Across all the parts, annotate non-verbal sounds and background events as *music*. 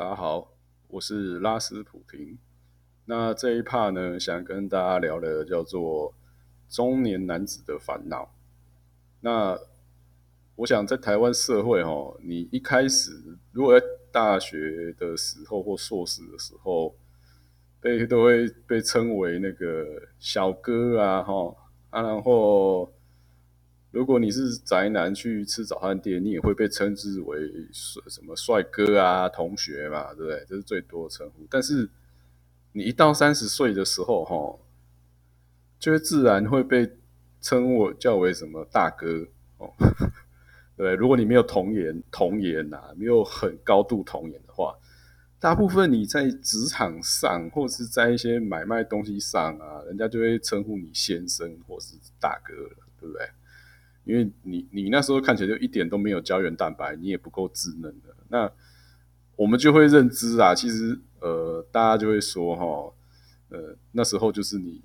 大家好，我是拉斯普廷。那这一 part 呢，想跟大家聊的叫做中年男子的烦恼。那我想在台湾社会，哈，你一开始如果在大学的时候或硕士的时候，被都会被称为那个小哥啊，哈啊，然后。如果你是宅男去吃早餐店，你也会被称之为什么帅哥啊、同学嘛，对不对？这是最多的称呼。但是你一到三十岁的时候，哈，就会自然会被称我叫为什么大哥哦，*laughs* 对。如果你没有童颜，童颜呐，没有很高度童颜的话，大部分你在职场上或是在一些买卖东西上啊，人家就会称呼你先生或是大哥了，对不对？因为你你那时候看起来就一点都没有胶原蛋白，你也不够稚嫩的，那我们就会认知啊，其实呃，大家就会说哈，呃，那时候就是你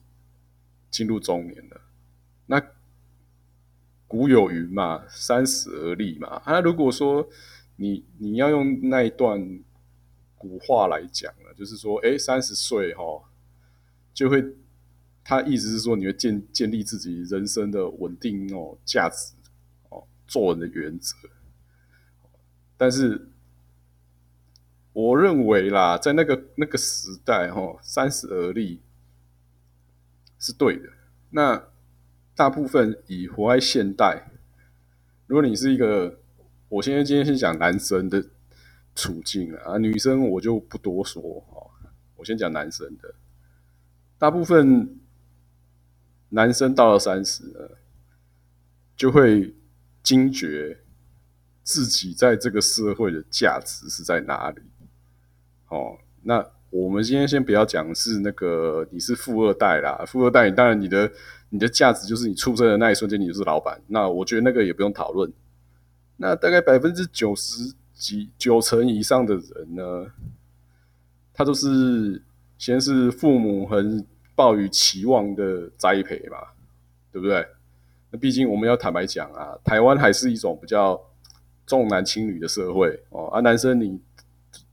进入中年了。那古有云嘛，三十而立嘛。啊，如果说你你要用那一段古话来讲呢，就是说，哎，三十岁哈，就会。他意思是说，你会建建立自己人生的稳定哦价值哦做人的原则。但是，我认为啦，在那个那个时代哈，三十而立是对的。那大部分以活在现代，如果你是一个，我现在今天先讲男生的处境啊，女生我就不多说哈，我先讲男生的，大部分。男生到了三十呢，就会惊觉自己在这个社会的价值是在哪里。哦，那我们今天先不要讲是那个你是富二代啦，富二代，当然你的你的价值就是你出生的那一瞬间你就是老板。那我觉得那个也不用讨论。那大概百分之九十几九成以上的人呢，他都是先是父母很。抱于期望的栽培嘛，对不对？那毕竟我们要坦白讲啊，台湾还是一种比较重男轻女的社会哦，啊男生你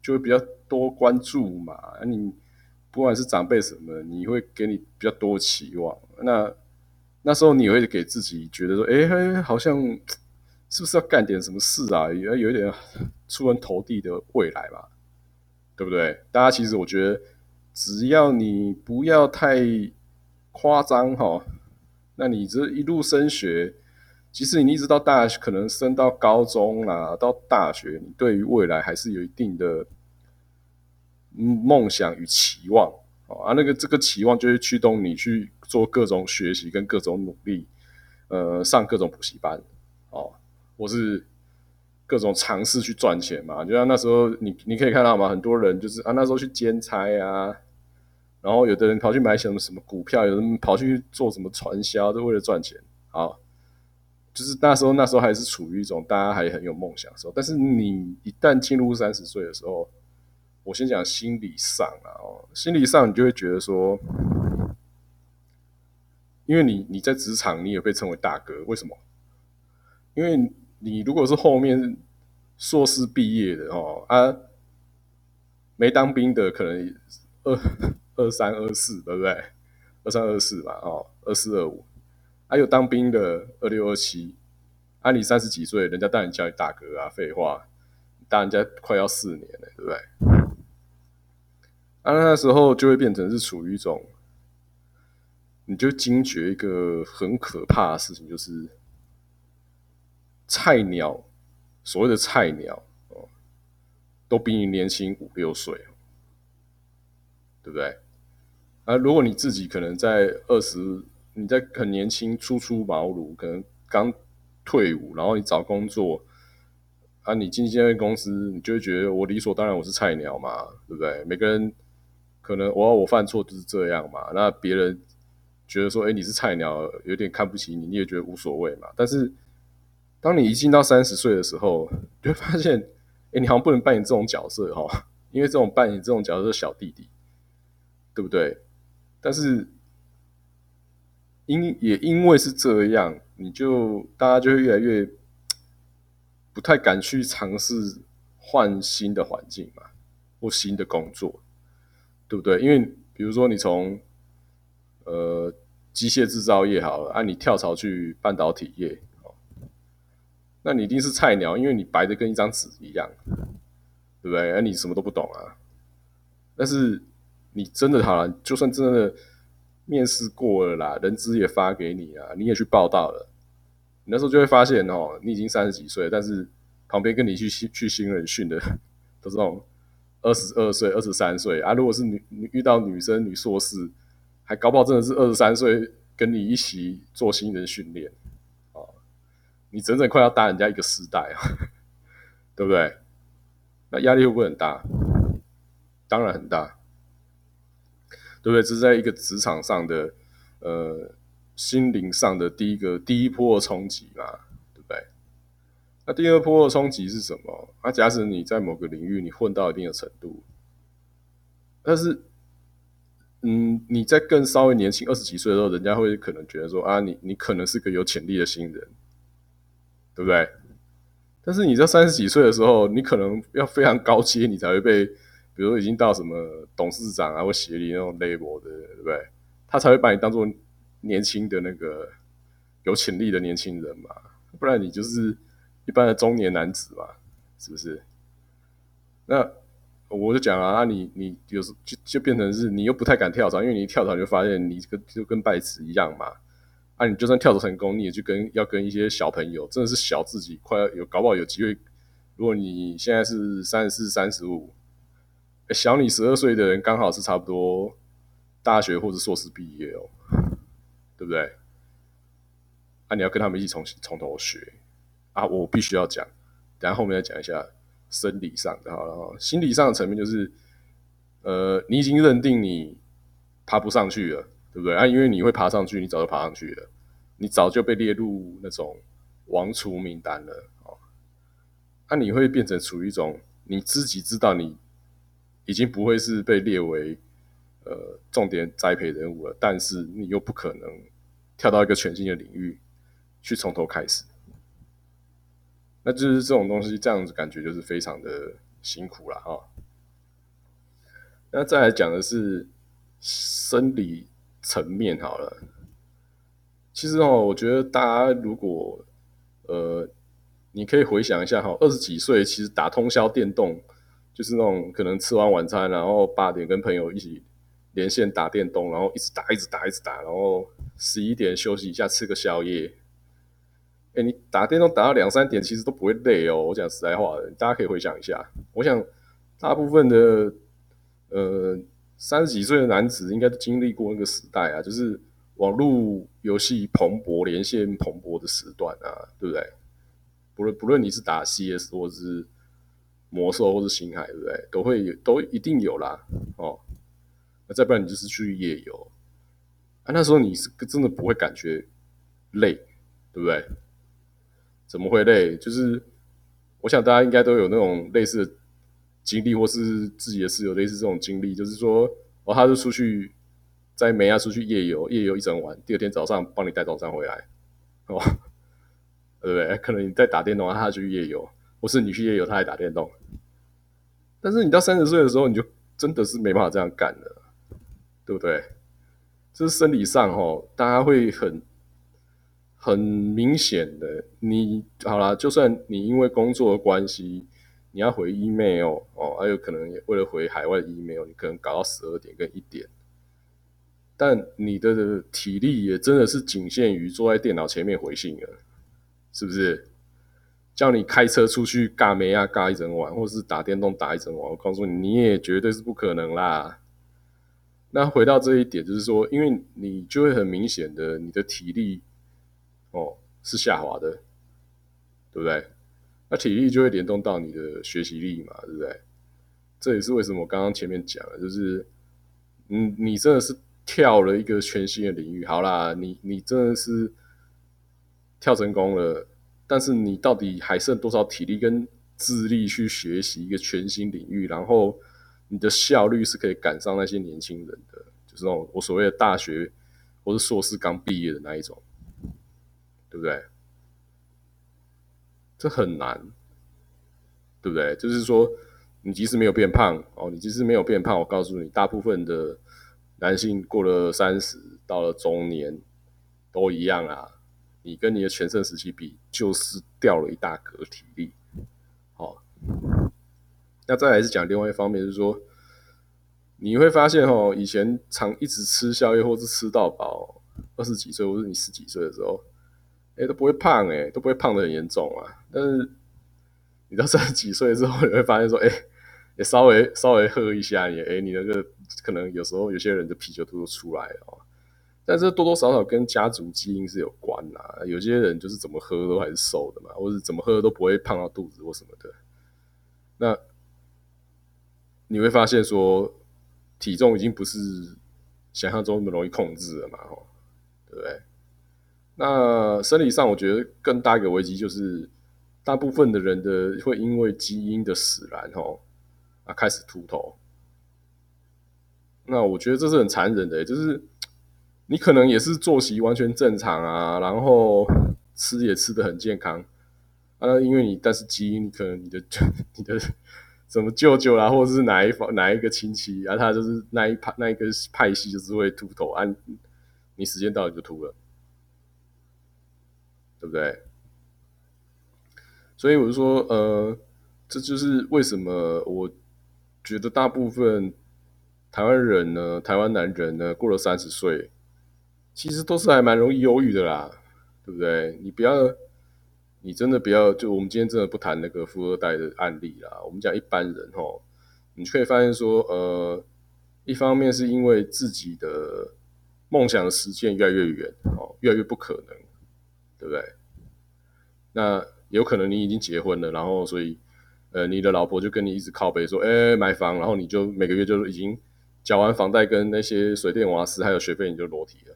就会比较多关注嘛，你不管是长辈什么，你会给你比较多期望。那那时候你会给自己觉得说，哎，好像是不是要干点什么事啊？也有一点出人头地的未来嘛，对不对？大家其实我觉得。只要你不要太夸张哈，那你这一路升学，即使你一直到大学，可能升到高中啦，到大学，你对于未来还是有一定的梦想与期望啊。那个这个期望就是驱动你去做各种学习跟各种努力，呃，上各种补习班哦，或是各种尝试去赚钱嘛。就像那时候，你你可以看到嘛，很多人就是啊，那时候去兼差啊。然后有的人跑去买什么什么股票，有人跑去做什么传销，都为了赚钱。好，就是那时候，那时候还是处于一种大家还很有梦想的时候。但是你一旦进入三十岁的时候，我先讲心理上啊，哦，心理上你就会觉得说，因为你你在职场你也被称为大哥，为什么？因为你如果是后面硕士毕业的哦啊，没当兵的可能二。*laughs* 二三二四，对不对？二三二四嘛，哦，二四二五，还有当兵的二六二七，啊，你三十几岁，人家当然叫你大哥啊，废话，大人家快要四年了，对不对？啊，那时候就会变成是处于一种，你就惊觉一个很可怕的事情，就是菜鸟，所谓的菜鸟哦，都比你年轻五六岁。对不对？啊，如果你自己可能在二十，你在很年轻初出茅庐，可能刚退伍，然后你找工作，啊，你进这间公司，你就会觉得我理所当然我是菜鸟嘛，对不对？每个人可能我我犯错就是这样嘛，那别人觉得说，哎，你是菜鸟，有点看不起你，你也觉得无所谓嘛。但是当你一进到三十岁的时候，就会发现，哎，你好像不能扮演这种角色哈，因为这种扮演这种角色是小弟弟。对不对？但是因也因为是这样，你就大家就会越来越不太敢去尝试换新的环境嘛。或新的工作，对不对？因为比如说你从呃机械制造业好了，啊，你跳槽去半导体业，那你一定是菜鸟，因为你白的跟一张纸一样，对不对？而你什么都不懂啊。但是你真的好了，就算真的面试过了啦，人资也发给你啊，你也去报道了，你那时候就会发现哦，你已经三十几岁，但是旁边跟你去去新人训的 *laughs* 都是那种。二十二岁、二十三岁啊！如果是女遇到女生、女硕士，还搞不好真的是二十三岁跟你一起做新人训练！你整整快要搭人家一个时代啊，对不对？那压力会不会很大？当然很大，对不对？这是在一个职场上的呃心灵上的第一个第一波的冲击嘛。对不对那第二波的冲击是什么？啊，假使你在某个领域你混到一定的程度，但是，嗯，你在更稍微年轻二十几岁的时候，人家会可能觉得说啊，你你可能是个有潜力的新人，对不对？但是你在三十几岁的时候，你可能要非常高阶，你才会被，比如说已经到什么董事长啊或协理那种 level 的，对不对？他才会把你当做年轻的那个有潜力的年轻人嘛，不然你就是。一般的中年男子嘛，是不是？那我就讲啊，那你你有时就就变成是你又不太敢跳槽，因为你一跳槽就发现你跟就跟败子一样嘛。啊，你就算跳槽成功，你也就跟要跟一些小朋友，真的是小自己快要有搞不好有机会。如果你现在是三十四、三十五，小你十二岁的人刚好是差不多大学或者硕士毕业哦，对不对？啊，你要跟他们一起从从头学。啊，我必须要讲，等下后面再讲一下生理上的，好了，心理上的层面就是，呃，你已经认定你爬不上去了，对不对？啊，因为你会爬上去，你早就爬上去了，你早就被列入那种亡除名单了，哦，那你会变成处于一种你自己知道你已经不会是被列为呃重点栽培人物了，但是你又不可能跳到一个全新的领域去从头开始。那就是这种东西，这样子感觉就是非常的辛苦了哈。那再来讲的是生理层面好了。其实哦，我觉得大家如果呃，你可以回想一下哈，二十几岁其实打通宵电动，就是那种可能吃完晚餐，然后八点跟朋友一起连线打电动，然后一直打，一直打，一直打，然后十一点休息一下，吃个宵夜。哎，你打电动打到两三点，其实都不会累哦。我讲实在话的，大家可以回想一下。我想，大部分的呃三十几岁的男子应该都经历过那个时代啊，就是网络游戏蓬勃、连线蓬勃的时段啊，对不对？不论不论你是打 CS 或者是魔兽或是星海，对不对？都会有，都一定有啦。哦，那再不然你就是去夜游啊，那时候你是真的不会感觉累，对不对？怎么会累？就是我想大家应该都有那种类似的经历，或是自己的室友类似这种经历，就是说，哦，他就出去在梅亚出去夜游，夜游一整晚，第二天早上帮你带早餐回来，哦，*laughs* 对不对？可能你在打电动，他去夜游，或是你去夜游，他还打电动。但是你到三十岁的时候，你就真的是没办法这样干了，对不对？这是生理上哦，大家会很。很明显的，你好啦，就算你因为工作的关系，你要回 email 哦，还有可能为了回海外 email，你可能搞到十二点跟一点，但你的体力也真的是仅限于坐在电脑前面回信了，是不是？叫你开车出去尬妹啊尬一整晚，或是打电动打一整晚，我告诉你，你也绝对是不可能啦。那回到这一点，就是说，因为你就会很明显的，你的体力。哦，是下滑的，对不对？那体力就会联动到你的学习力嘛，对不对？这也是为什么我刚刚前面讲的，就是，嗯，你真的是跳了一个全新的领域，好啦，你你真的是跳成功了，但是你到底还剩多少体力跟智力去学习一个全新领域？然后你的效率是可以赶上那些年轻人的，就是那种我所谓的大学或是硕士刚毕业的那一种。对不对？这很难，对不对？就是说，你即使没有变胖哦，你即使没有变胖，我告诉你，大部分的男性过了三十，到了中年都一样啊。你跟你的全盛时期比，就是掉了一大格体力。好，那再来是讲另外一方面，就是说你会发现哦，以前常一直吃宵夜或是吃到饱，二十几岁或是你十几岁的时候，哎都不会胖哎，都不会胖的很严重啊。但是你到三十几岁之后，你会发现说，哎，也稍微稍微喝一下，你哎，你那个可能有时候有些人的啤酒肚都出来了。哦但是多多少少跟家族基因是有关啦，有些人就是怎么喝都还是瘦的嘛，或者怎么喝都不会胖到肚子或什么的。那你会发现说，体重已经不是想象中那么容易控制了嘛，吼，对不对？那生理上，我觉得更大一个危机就是，大部分的人的会因为基因的使然，吼啊开始秃头。那我觉得这是很残忍的，就是。你可能也是作息完全正常啊，然后吃也吃的很健康啊，因为你但是基因可能你的 *laughs* 你的什么舅舅啦，或者是哪一方哪一个亲戚啊，他就是那一派那一个派系就是会秃头啊，你时间到了就秃了，对不对？所以我就说，呃，这就是为什么我觉得大部分台湾人呢，台湾男人呢，过了三十岁。其实都是还蛮容易忧郁的啦，对不对？你不要，你真的不要，就我们今天真的不谈那个富二代的案例啦。我们讲一般人哦，你可以发现说，呃，一方面是因为自己的梦想的实现越来越远，哦，越来越不可能，对不对？那有可能你已经结婚了，然后所以，呃，你的老婆就跟你一直靠背说，哎，买房，然后你就每个月就已经缴完房贷跟那些水电瓦斯还有学费，你就裸体了。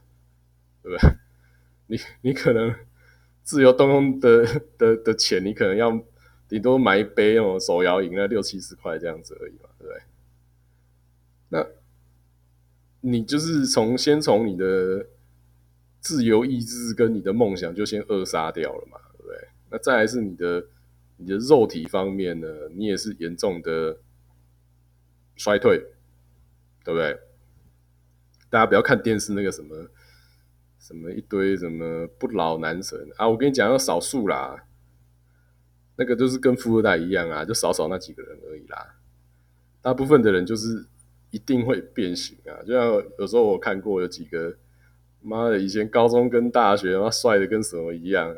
对不对？*laughs* 你你可能自由动用的的的钱，你可能要顶多买一杯那种手摇饮，那六七十块这样子而已嘛，对不对？那你就是从先从你的自由意志跟你的梦想就先扼杀掉了嘛，对不对？那再来是你的你的肉体方面呢，你也是严重的衰退，对不对？大家不要看电视那个什么。什么一堆什么不老男神啊！我跟你讲，要少数啦，那个就是跟富二代一样啊，就少少那几个人而已啦。大部分的人就是一定会变形啊，就像有时候我看过有几个，妈的，以前高中跟大学，妈帅的跟什么一样，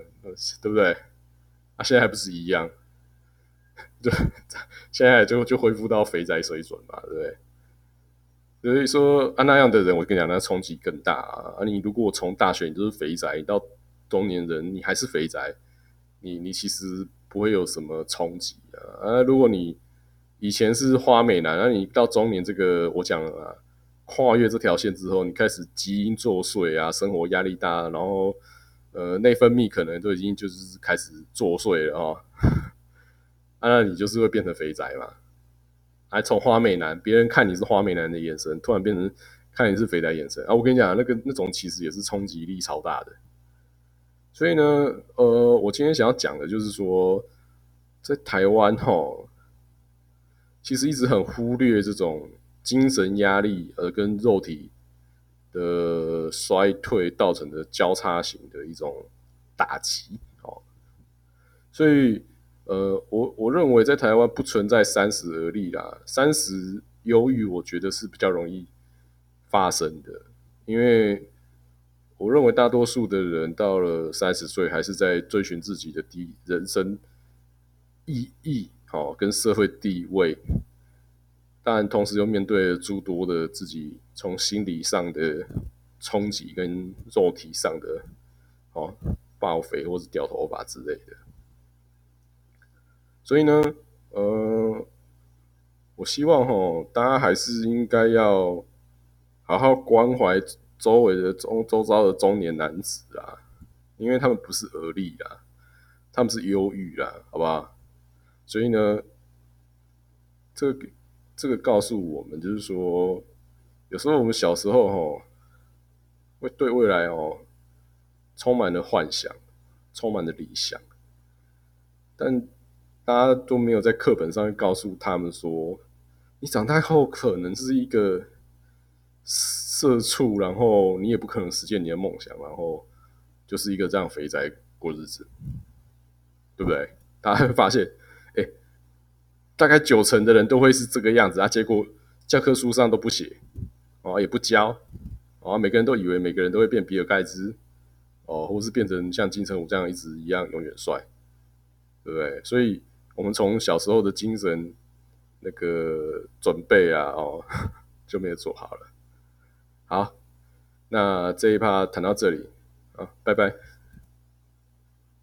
对不对？啊，现在还不是一样，*laughs* 就 *laughs* 现在就就恢复到肥宅水准嘛，对不对？所以说，啊那样的人，我跟你讲，那冲击更大啊！啊你如果从大学你就是肥宅，到中年人你还是肥宅，你你其实不会有什么冲击啊！啊，如果你以前是花美男，那你到中年这个，我讲了啊，跨越这条线之后，你开始基因作祟啊，生活压力大，然后呃内分泌可能都已经就是开始作祟了哦，*laughs* 啊，那你就是会变成肥宅嘛？还从花美男，别人看你是花美男的眼神，突然变成看你是肥宅眼神啊！我跟你讲，那个那种其实也是冲击力超大的。所以呢，呃，我今天想要讲的就是说，在台湾哈，其实一直很忽略这种精神压力，而跟肉体的衰退造成的交叉型的一种打击哦，所以。呃，我我认为在台湾不存在三十而立啦，三十忧郁，我觉得是比较容易发生的，因为我认为大多数的人到了三十岁，还是在追寻自己的第人生意义，好跟社会地位，当然同时又面对诸多的自己从心理上的冲击跟肉体上的哦爆肥或者掉头发之类的。所以呢，呃，我希望哈，大家还是应该要好好关怀周围的中周遭的中年男子啊，因为他们不是而立啊，他们是忧郁啦，好不好？所以呢，这个这个告诉我们，就是说，有时候我们小时候哦，会对未来哦充满了幻想，充满了理想，但大家都没有在课本上告诉他们说，你长大后可能是一个社畜，然后你也不可能实现你的梦想，然后就是一个这样肥宅过日子，对不对？大家会发现，大概九成的人都会是这个样子啊。结果教科书上都不写，哦，也不教，哦，每个人都以为每个人都会变比尔盖茨，哦，或是变成像金城武这样一直一样永远帅，对不对？所以，我们从小时候的精神那个准备啊，哦，*laughs* 就没有做好了。好，那这一趴谈到这里，啊，拜拜。